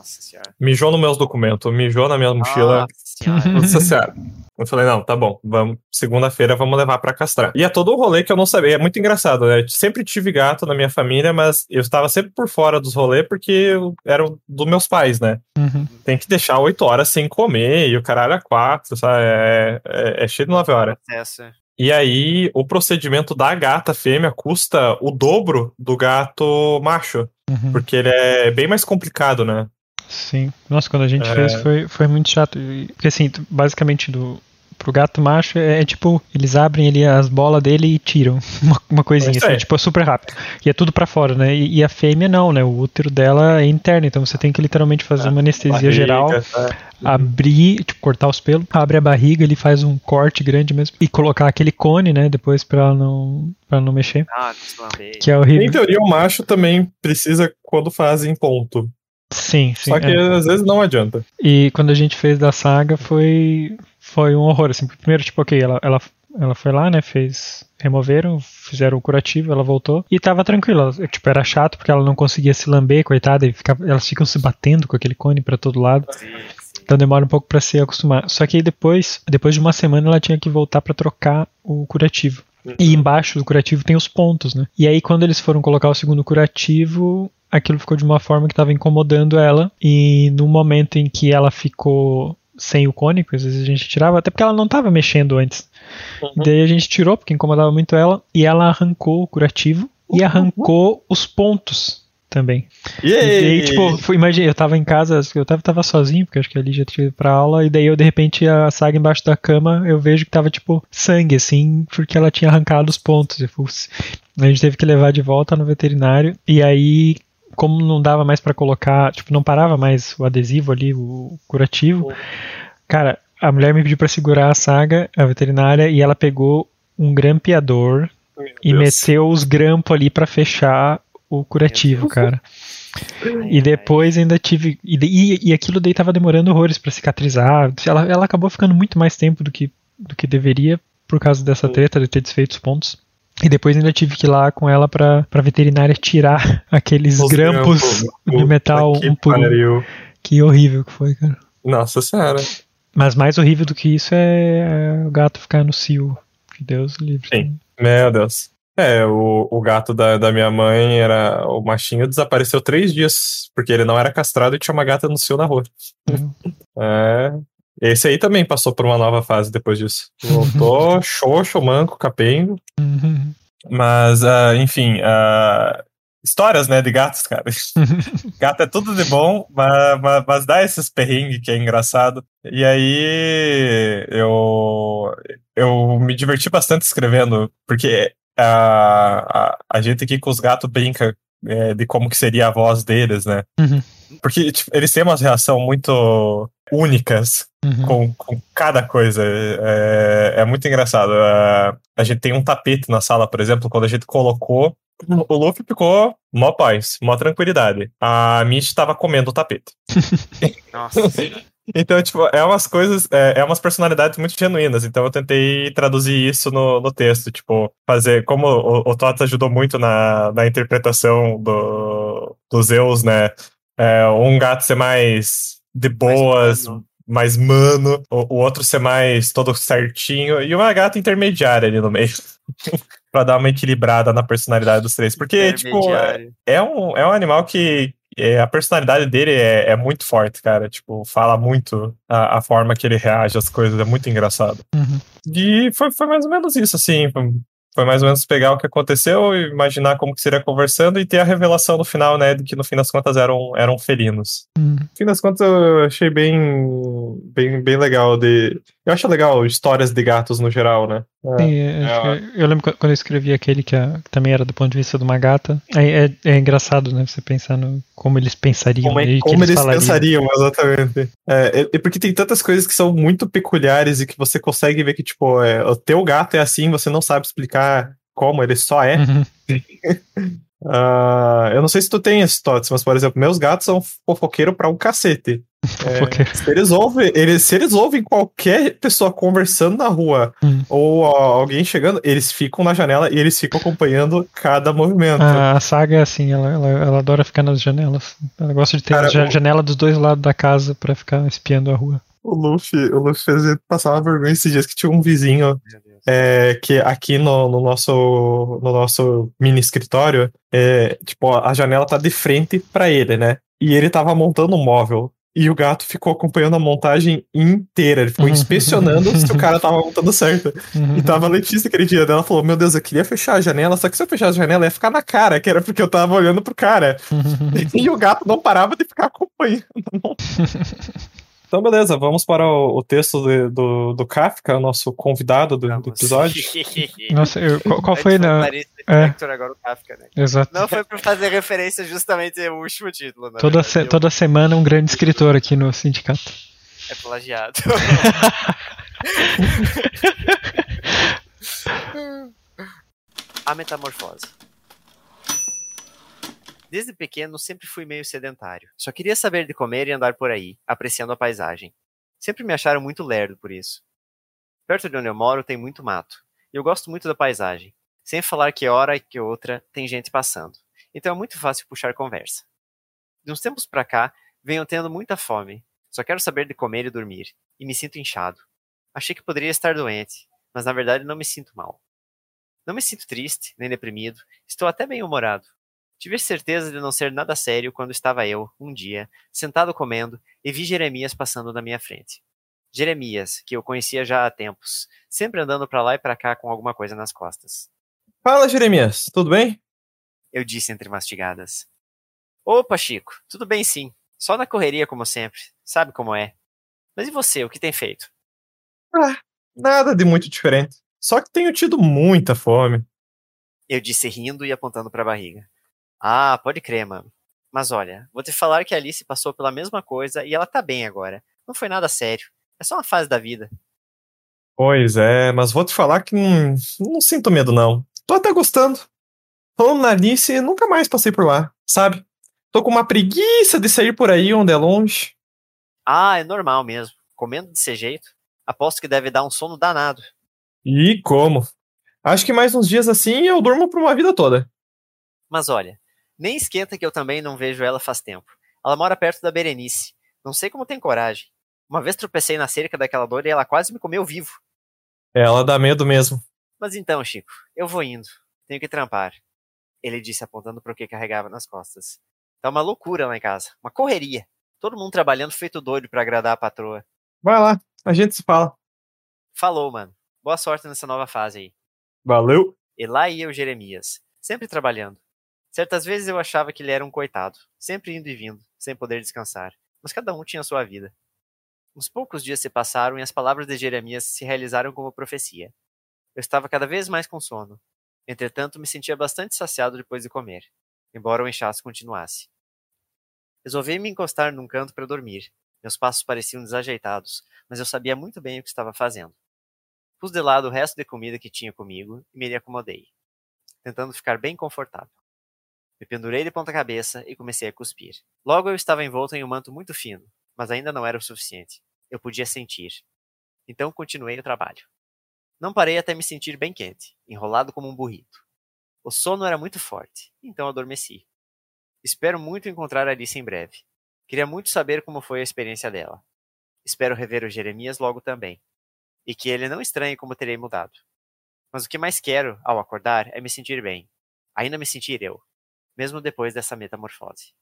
Nossa senhora. Mijou nos meus documentos, mijou na minha mochila. Nossa senhora. Nossa senhora. Eu falei, não, tá bom, vamos, segunda-feira vamos levar pra castrar. E é todo um rolê que eu não sabia, é muito engraçado, né? Eu sempre tive gato na minha família, mas eu estava sempre por fora dos rolês porque eu- eram dos meus pais, né? Uhum. Tem que deixar oito horas sem comer e o caralho é quatro, sabe? É, é, é cheio de nove horas. Processo. E aí, o procedimento da gata fêmea custa o dobro do gato macho, Uhum. porque ele é bem mais complicado, né? Sim. Nossa, quando a gente É. fez foi, foi muito chato. Porque assim, basicamente do. Pro gato macho é, é tipo, eles abrem ali as bolas dele e tiram uma, uma coisinha, assim, aí. tipo, é super rápido. E é tudo pra fora, né? E, e a fêmea não, né? O útero dela é interno, então você tem que literalmente fazer uma anestesia Barriga, geral, tá? abrir, tipo, cortar os pelos, abre a barriga, ele faz um corte grande mesmo e colocar aquele cone, né? Depois pra ela não, pra ela não mexer, Ah, que é Em horrível. teoria, o macho também precisa quando fazem ponto. Sim, sim. Só que é. às vezes não adianta. E quando a gente fez da saga foi foi um horror assim. Primeiro tipo, OK, ela ela ela foi lá, né, fez removeram, fizeram o curativo, ela voltou e tava tranquila. Tipo, era chato porque ela não conseguia se lamber, coitada, e ficava, elas ficam se batendo com aquele cone pra todo lado. Sim. Então demora um pouco pra se acostumar. Só que aí depois, depois de uma semana ela tinha que voltar pra trocar o curativo. E embaixo do curativo tem os pontos, né? E aí quando eles foram colocar o segundo curativo, aquilo ficou de uma forma que estava incomodando ela. E no momento em que ela ficou sem o que às vezes a gente tirava, até porque ela não estava mexendo antes. E daí a gente tirou, porque incomodava muito ela, e ela arrancou o curativo e arrancou os pontos também. E E aí, daí, tipo, fui, imagina, eu tava em casa, eu tava, tava sozinho, porque acho que ali já tinha ido pra aula, e daí eu, de repente, a saga embaixo da cama, eu vejo que tava, tipo, sangue, assim, porque ela tinha arrancado os pontos. E, a gente teve que levar de volta no veterinário, e aí, como não dava mais pra colocar, tipo, não parava mais o adesivo ali, o curativo, cara, a mulher me pediu pra segurar a saga, a veterinária, e ela pegou um grampeador e Deus. meteu os grampos ali pra fechar o curativo, cara. E depois ainda tive. E, e, aquilo daí tava demorando horrores pra cicatrizar. Ela, ela acabou ficando muito mais tempo do que, do que deveria por causa dessa treta de ter desfeito os pontos. E depois ainda tive que ir lá com ela pra, pra veterinária tirar aqueles Os grampos grampos, de metal que um por um. Que horrível que foi, cara. Nossa senhora. Mas mais horrível do que isso é o gato ficar no cio. Que Deus livre. Sim. Meu Deus. É, o, o gato da, da minha mãe era. O machinho desapareceu três dias, porque ele não era castrado e tinha uma gata no cio na rua. Uhum. É. Esse aí também passou por uma nova fase depois disso. Voltou xoxo, manco, capengo. Uhum. Mas, ah, enfim, ah, histórias, né, de gatos, cara. Gato é tudo de bom, mas, mas, mas dá esses perrengues que é engraçado. E aí eu, eu me diverti bastante escrevendo, porque a, a, a gente aqui com os gatos brinca é, de como que seria a voz deles, né? Uhum. Porque tipo, eles têm umas reações muito únicas Uhum. com, com cada coisa. É, é muito engraçado. É, a gente tem um tapete na sala, por exemplo, quando a gente colocou. O Luffy ficou mó paz, mó tranquilidade. A Mish tava comendo o tapete. Nossa. Então, tipo, é umas coisas, é, é umas personalidades muito genuínas. Então eu tentei traduzir isso no, no texto, tipo, fazer. Como o, o Toto ajudou muito na, na interpretação do, do Zeus, né? É, um gato ser mais de boas, mano. mais mano, o, o outro ser mais todo certinho, e uma gata intermediária ali no meio. pra dar uma equilibrada na personalidade dos três. Porque, tipo, é, é um, é um animal que é, a personalidade dele é, é muito forte, cara. Tipo, fala muito a, a forma que ele reage às coisas, é muito engraçado. Uhum. E foi, foi mais ou menos isso, assim. Foi, mais ou menos pegar o que aconteceu, imaginar como que seria conversando e ter a revelação no final, né, de que no fim das contas eram, eram felinos. Uhum. No fim das contas, eu achei bem, bem, bem legal de. Eu acho legal histórias de gatos no geral, né? É. Sim, é, que- eu lembro quando eu escrevi aquele que, a- que também era do ponto de vista de uma gata. É, é, é engraçado, né? Você pensar no como eles pensariam Como, é- e como eles falariam. pensariam, exatamente. É, é- é porque tem tantas coisas que são muito peculiares e que você consegue ver que, tipo, é, o teu gato é assim, você não sabe explicar como, ele só é. Uhum. Ah, eu não sei se tu tem esse Tots, mas, por exemplo, meus gatos são fofoqueiro pra um cacete. É, se, eles ouvem, eles, se eles ouvem qualquer pessoa conversando na rua Hum. ou ó, alguém chegando, eles ficam na janela e eles ficam acompanhando cada movimento. A, a saga é assim, ela, ela, ela adora ficar nas janelas. Ela gosta de ter Cara, a janela dos dois lados da casa pra ficar espiando a rua. O Luffy, o Luffy fez passar uma vergonha esses dias que tinha um vizinho. É, que aqui no, no nosso, no nosso mini escritório, é, tipo, a janela tá de frente pra ele, né? E ele tava montando um móvel. E o gato ficou acompanhando a montagem inteira. Ele ficou Uhum. inspecionando se o cara tava montando certo. Uhum. E tava a Letícia aquele dia. daí Ela falou: Meu Deus, eu queria fechar a janela, só que se eu fechar a janela ia ficar na cara, que era porque eu tava olhando pro cara. E o gato não parava de ficar acompanhando. Então, beleza, vamos para o, o texto de- do, do Kafka, o nosso convidado do, do episódio. Nossa, eu- qual, qual foi na. Clarice é. Agora o Kafka, né? Exato. Não foi pra fazer referência justamente ao último título, né? Toda, se- toda semana um grande escritor aqui no sindicato. É plagiado. A metamorfose. Desde pequeno sempre fui meio sedentário. Só queria saber de comer e andar por aí, apreciando a paisagem. Sempre me acharam muito lerdo por isso. Perto de onde eu moro tem muito mato, e eu gosto muito da paisagem. Sem falar que hora e que outra tem gente passando. Então é muito fácil puxar conversa. De uns tempos pra cá, venho tendo muita fome. Só quero saber de comer e dormir, e me sinto inchado. Achei que poderia estar doente, mas na verdade não me sinto mal. Não me sinto triste, nem deprimido, estou até bem humorado. Tive certeza de não ser nada sério quando estava eu, um dia, sentado comendo, e vi Jeremias passando na minha frente. Jeremias, que eu conhecia já há tempos, sempre andando pra lá e pra cá com alguma coisa nas costas. Fala, Jeremias, tudo bem? Eu disse entre mastigadas. Opa, Chico, tudo bem sim. Só na correria como sempre. Sabe como é. Mas e você, o que tem feito? Nada de muito diferente. Só que tenho tido muita fome. Eu disse rindo e apontando para a barriga. Ah, pode crer, mano. Mas olha, vou te falar que a Alice passou pela mesma coisa e ela tá bem agora. Não foi nada sério. É só uma fase da vida. Pois é, mas vou te falar que não, não sinto medo, não. Tô até gostando. Falando na Alice, nunca mais passei por lá, sabe? Tô com uma preguiça de sair por aí onde é longe. Ah, é normal mesmo. Comendo desse jeito, aposto que deve dar um sono danado. E como? Acho que mais uns dias assim eu durmo por uma vida toda. Mas olha, nem esquenta que eu também não vejo ela faz tempo. Ela mora perto da Berenice. Não sei como tem coragem. Uma vez tropecei na cerca daquela dor e ela quase me comeu vivo. Ela dá medo mesmo. Mas então, Chico, eu vou indo. Tenho que trampar. Ele disse apontando para o que carregava nas costas. Tá uma loucura lá em casa. Uma correria. Todo mundo trabalhando feito doido para agradar a patroa. Vai lá, a gente se fala. Falou, mano. Boa sorte nessa nova fase aí. Valeu. E lá ia o Jeremias, sempre trabalhando. Certas vezes eu achava que ele era um coitado, sempre indo e vindo, sem poder descansar. Mas cada um tinha sua vida. Uns poucos dias se passaram e as palavras de Jeremias se realizaram como profecia. Eu estava cada vez mais com sono. Entretanto, me sentia bastante saciado depois de comer, embora o inchaço continuasse. Resolvi me encostar num canto para dormir. Meus passos pareciam desajeitados, mas eu sabia muito bem o que estava fazendo. Pus de lado o resto de comida que tinha comigo e me acomodei, tentando ficar bem confortável. Me pendurei de ponta cabeça e comecei a cuspir. Logo eu estava envolto em um manto muito fino, mas ainda não era o suficiente. Eu podia sentir. Então continuei o trabalho. Não parei até me sentir bem quente, enrolado como um burrito. O sono era muito forte, então adormeci. Espero muito encontrar Alice em breve. Queria muito saber como foi a experiência dela. Espero rever o Jeremias logo também. E que ele não estranhe como terei mudado. Mas o que mais quero, ao acordar, é me sentir bem. Ainda me sentir eu, mesmo depois dessa metamorfose.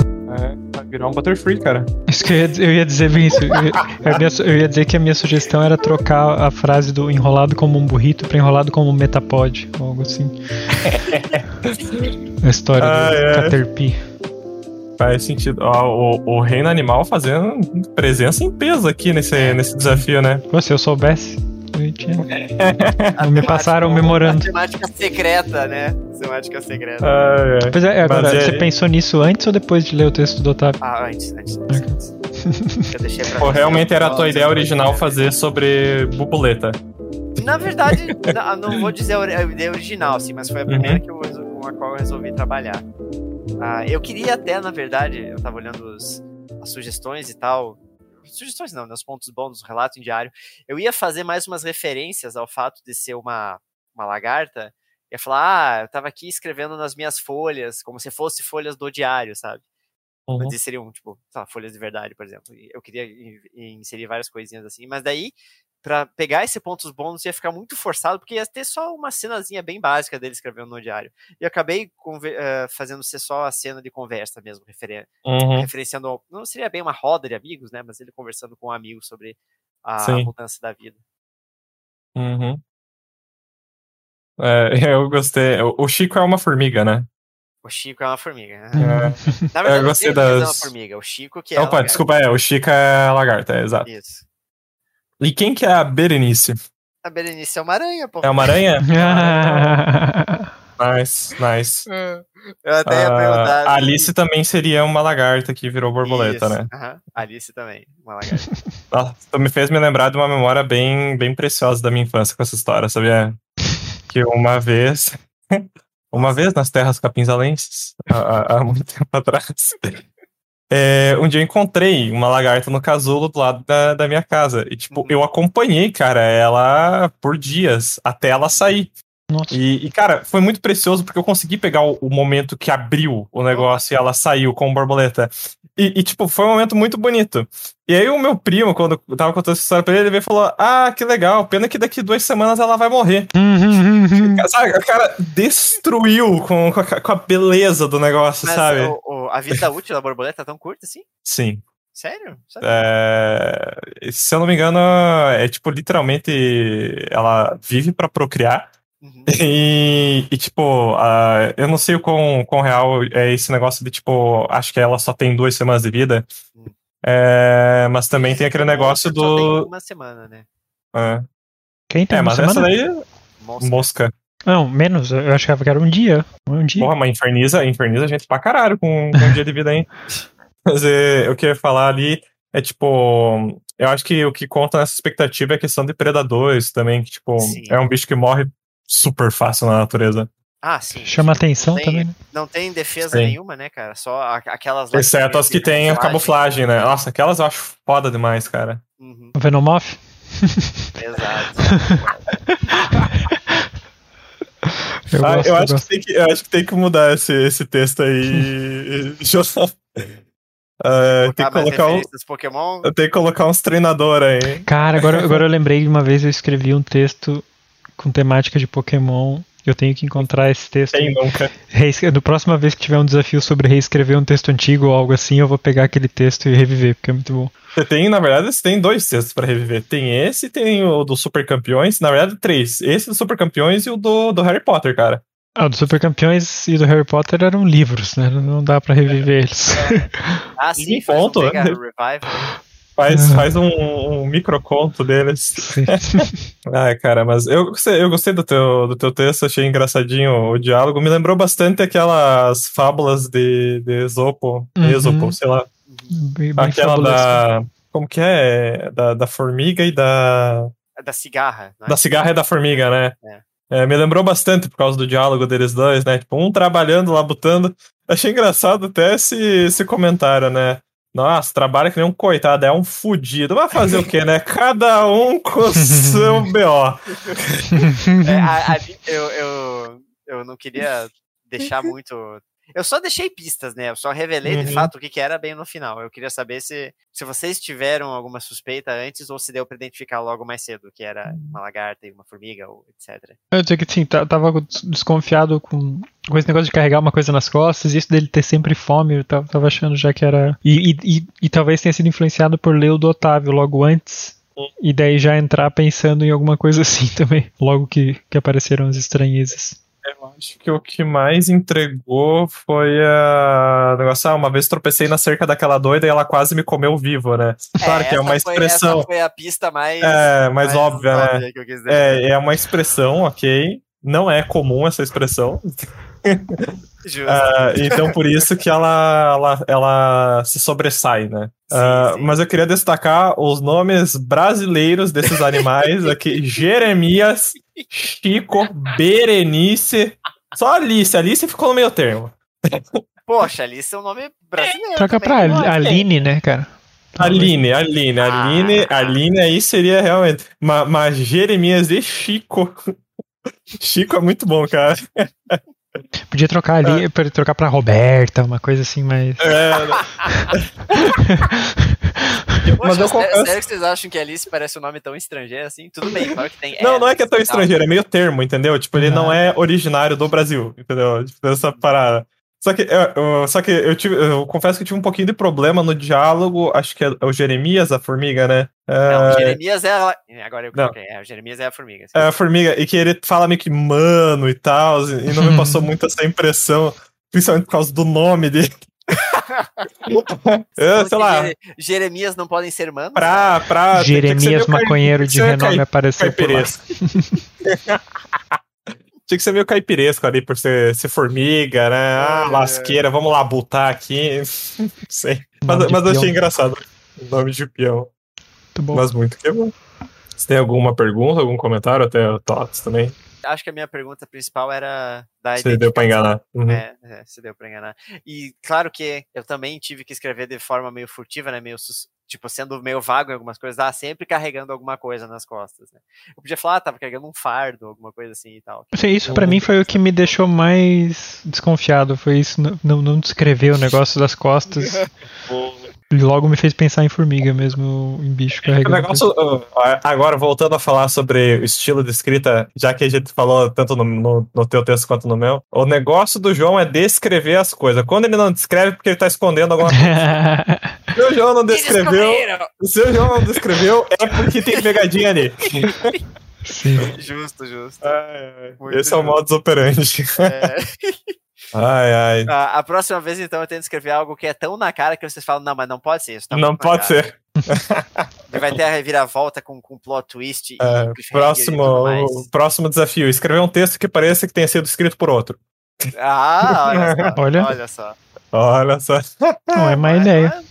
É, virar um Butterfree, cara. Isso que eu ia, eu ia dizer. Eu, eu, eu, ia dizer que a minha sugestão era trocar a frase do enrolado como um burrito para enrolado como um metapod, ou algo assim. a história ah, do é. Caterpie. Faz sentido. o, o reino animal fazendo presença em peso aqui nesse, nesse desafio, né? Pô, se eu soubesse. Não me passaram o memorando. Temática secreta, né? Temática secreta. Ah, é. Pois é, agora, Mas você é... pensou nisso antes ou depois de ler o texto do Otávio? Ah, antes, antes. antes. Eu deixei pra Pô, realmente era a tua ideia original fazer sobre bubuleta. Na verdade, não vou dizer a ideia original, assim, mas foi a primeira uhum. que eu, com a qual eu resolvi trabalhar. Ah, eu queria até, na verdade, eu tava olhando os, as sugestões e tal, sugestões não, né, os pontos bons do relato em diário. Eu ia fazer mais umas referências ao fato de ser uma, uma lagarta. Ia falar, ah, eu tava aqui escrevendo nas minhas folhas, como se fosse folhas do diário, sabe? Uhum. Mas seriam, tipo, lá, folhas de verdade, por exemplo. Eu queria inserir várias coisinhas assim, mas daí para pegar esse pontos bônus ia ficar muito forçado, porque ia ter só uma cenazinha bem básica dele escrevendo no diário. E acabei uh, fazendo ser só a cena de conversa mesmo, referen uhum. referenciando. Não seria bem uma roda de amigos, né? Mas ele conversando com um amigo sobre a mudança da vida. Uhum. É, eu gostei. O Chico é uma formiga, né? O Chico é uma formiga. Né? É. Na verdade, eu gostei das... é uma formiga. O Chico que é. Opa, desculpa, é. O Chico é lagarta, é, exato. Isso. E quem que é a Berenice? A Berenice é uma aranha, pô. É uma aranha? nice, nice. Eu até ia uh, perguntar. A Alice também seria uma lagarta que virou borboleta, Isso. né? Uhum. Alice também, uma lagarta. Nossa, tu me fez me lembrar de uma memória bem, bem preciosa da minha infância com essa história, sabia? Que uma vez, uma vez nas terras capinzalenses, há, há muito tempo atrás, é, um dia eu encontrei uma lagarta no casulo do lado da, da minha casa. E, tipo, uhum. eu acompanhei, cara, ela por dias até ela sair. Nossa. E, e, cara, foi muito precioso porque eu consegui pegar o, o momento que abriu o negócio e ela saiu com borboleta. E, e, tipo, foi um momento muito bonito. E aí o meu primo, quando eu tava contando essa história pra ele, ele veio e falou: Ah, que legal, pena que daqui duas semanas ela vai morrer. Sabe, o cara destruiu com, com, a, com a beleza do negócio, Mas sabe? O, o, a vida útil da borboleta é tão curta assim? Sim. Sério? É... Se eu não me engano, é tipo, literalmente, ela vive para procriar. Uhum. E, e, tipo, uh, eu não sei o quão, quão real é esse negócio de, tipo, acho que ela só tem duas semanas de vida. Uhum. É, mas também tem aquele negócio do. Só tem uma semana, né? É. Quem tem é, uma mas semana? essa daí. Mosca. Mosca. Não, menos. Eu achava que era um dia. Um dia. Porra, mas inferniza, inferniza a gente pra caralho com, com um dia de vida, hein? Mas é, eu queria falar ali É tipo. Eu acho que o que conta nessa expectativa é a questão de predadores também, que, tipo, Sim. é um bicho que morre super fácil na natureza. Ah, sim. Chama atenção Tem- também, né? Não tem defesa Sim. nenhuma, né, cara? Só aquelas lá Exceto as que tem a camuflagem, né? Nossa, aquelas eu acho foda demais, cara. Uhum, O Venomoth? exato. Eu Ah, gosto, eu, eu acho gosto. que tem que, eu acho que tem que mudar esse, esse texto aí. Ah, tem, que colocar um, Pokémon. tem que colocar uns treinadores aí. Cara, agora, agora eu lembrei de uma vez eu escrevi um texto com temática de Pokémon. Eu tenho que encontrar esse texto. Quem nunca? Reescre- Da próxima vez que tiver um desafio sobre reescrever um texto antigo ou algo assim, eu vou pegar aquele texto e reviver, porque é muito bom. Você tem, na verdade, você tem dois textos pra reviver. Tem esse e tem o do Super Campeões. Na verdade, três. Esse do Super Campeões e o do, do Harry Potter, cara. Ah, o do Super Campeões e do Harry Potter eram livros, né? Não dá pra reviver eles. Ah, sim, ponto, né? revival. Faz, Ah. faz um, um microconto deles. Ai, cara, mas eu gostei, eu gostei do, teu, do teu texto, achei engraçadinho o diálogo. Me lembrou bastante aquelas fábulas de, de Esopo, Uhum. Esopo, sei lá. Bem, bem Aquela fabuloso. da. Como que é? Da, da formiga e da. É da cigarra, né? Da cigarra e da formiga, né? É. É, me lembrou bastante por causa do diálogo deles dois, né? Tipo, um trabalhando, labutando. Achei engraçado até esse, esse comentário, né? Nossa, trabalha que nem um coitado, é um fudido. Vai fazer o quê, né? Cada um com o seu BO. É, a- ali eu, eu, eu não queria deixar muito. Eu só deixei pistas, né? Eu só revelei de Uhum. fato o que, que era bem no final. Eu queria saber se, se vocês tiveram alguma suspeita antes ou se deu pra identificar logo mais cedo que era uma lagarta e uma formiga ou etc. Eu digo que sim, tava desconfiado com, com esse negócio de carregar uma coisa nas costas, isso dele ter sempre fome, eu tava, tava achando já que era. E, e, e, e talvez tenha sido influenciado por ler o do Otávio logo antes. E daí já entrar pensando em alguma coisa assim também, logo que, que apareceram as estranhezas. Eu acho que o que mais entregou foi a. Negócio, ah, uma vez tropecei na cerca daquela doida e ela quase me comeu vivo, né? Claro que é uma foi- expressão. essa foi a pista mais. É, mais óbvia, né? quis dizer. É, é uma expressão, ok. Não é comum essa expressão. Justo. Ah, então por isso que ela, ela, ela se sobressai, né? Sim, Ah, sim. Mas eu queria destacar os nomes brasileiros desses animais aqui: Jeremias, Chico, Berenice. Só Alice. Alice ficou no meio termo. Poxa, Alice é um nome brasileiro. Troca também. pra Ali- Aline, né, cara? Aline, Aline, Aline, Ah. Aline aí seria realmente. Mas, mas Jeremias e Chico. Chico é muito bom, cara. Podia trocar ali, pra trocar pra Roberta, uma coisa assim, mas. É, mas Poxa, eu confesso. sério que vocês acham que Alice parece um nome tão estrangeiro assim? Tudo bem, claro que tem. Não, não é que é tão estrangeiro, é meio termo, entendeu? Tipo, ele não Ah. é originário do Brasil, entendeu? Tipo, essa parada. Só que, eu, eu- só que eu, tive, eu confesso que eu tive um pouquinho de problema no diálogo, acho que é o Jeremias, a formiga, né? Não, É, Jeremias é a. Agora eu Não. coloquei. É, o Jeremias é a formiga. é a formiga, e que ele fala meio que mano e tal, e não me passou muito essa impressão, principalmente por causa do nome dele. eu, sei lá, Jere- Jeremias não podem ser manos? pra. pra Jeremias cai- maconheiro de ser renome apareceu por lá. Tinha que ser meio caipiresco ali por ser, ser formiga, né? Ah, É. lasqueira, vamos lá botar aqui. Não sei. Mas, mas eu achei engraçado o nome de peão. Muito bom. Mas muito que bom. Você tem alguma pergunta, algum comentário, até o Tots também? Acho que a minha pergunta principal era da Você deu pra enganar. Uhum. É, é, se deu pra enganar. E claro que eu também tive que escrever de forma meio furtiva, né? Meio sus- tipo, sendo meio vago em algumas coisas, ah, sempre carregando alguma coisa nas costas, né? Eu podia falar, ah, tava carregando um fardo, alguma coisa assim e tal. Sim, Isso pra mim foi o que me deixou mais desconfiado. Foi isso, não, não, descrever o negócio das costas. E logo me fez pensar em formiga mesmo, em bicho O carregando. negócio, uh, agora, voltando a falar sobre o estilo de escrita, já que a gente falou tanto no, no, no teu texto quanto no meu, o negócio do João é descrever as coisas. Quando ele não descreve, é porque ele tá escondendo alguma coisa. Se o João não descreveu, o João não descreveu, é porque tem pegadinha ali. Sim. Justo, justo. Ai, ai. Esse é o justo. modus operandi. É, Ai, ai. a, a próxima vez, então, eu tento escrever algo que é tão na cara que vocês falam, não, mas não pode ser isso. tá Não pode cara." ser. E vai ter a reviravolta com, com plot twist e É, e próximo, tudo mais. o próximo desafio: escrever um texto que pareça que tenha sido escrito por outro. Ah, olha só. Olha. olha só. Olha só. Não é má Mas- ideia.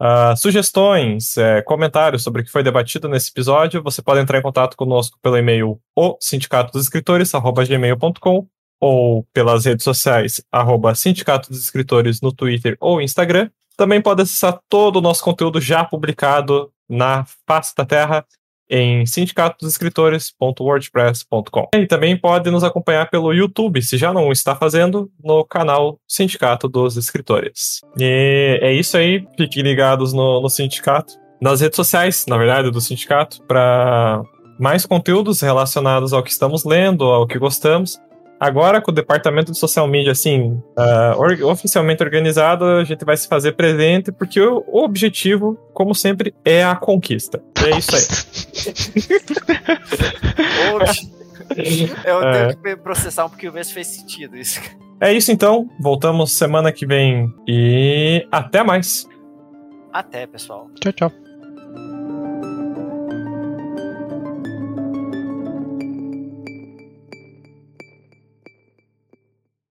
Uh, sugestões, é, comentários sobre o que foi debatido nesse episódio, você pode entrar em contato conosco pelo e-mail o sindicato dos escritores, gmail.com ou pelas redes sociais, arroba sindicato dos escritores no Twitter ou Instagram. Também pode acessar todo o nosso conteúdo já publicado na face da terra em sindicatodosescritores.wordpress.com. E também pode nos acompanhar pelo YouTube, se já não está fazendo, no canal Sindicato dos Escritores. E é isso aí, fiquem ligados no, no sindicato, nas redes sociais, na verdade, do sindicato, para mais conteúdos relacionados ao que estamos lendo, ao que gostamos. Agora, com o departamento de social media, assim, uh, or oficialmente organizado, a gente vai se fazer presente, porque o, o objetivo, como sempre, é a conquista. E é isso aí. Eu tenho é. que processar um pouquinho, ver se fez sentido isso. É isso então, voltamos semana que vem e até mais. Até, pessoal. Tchau, tchau.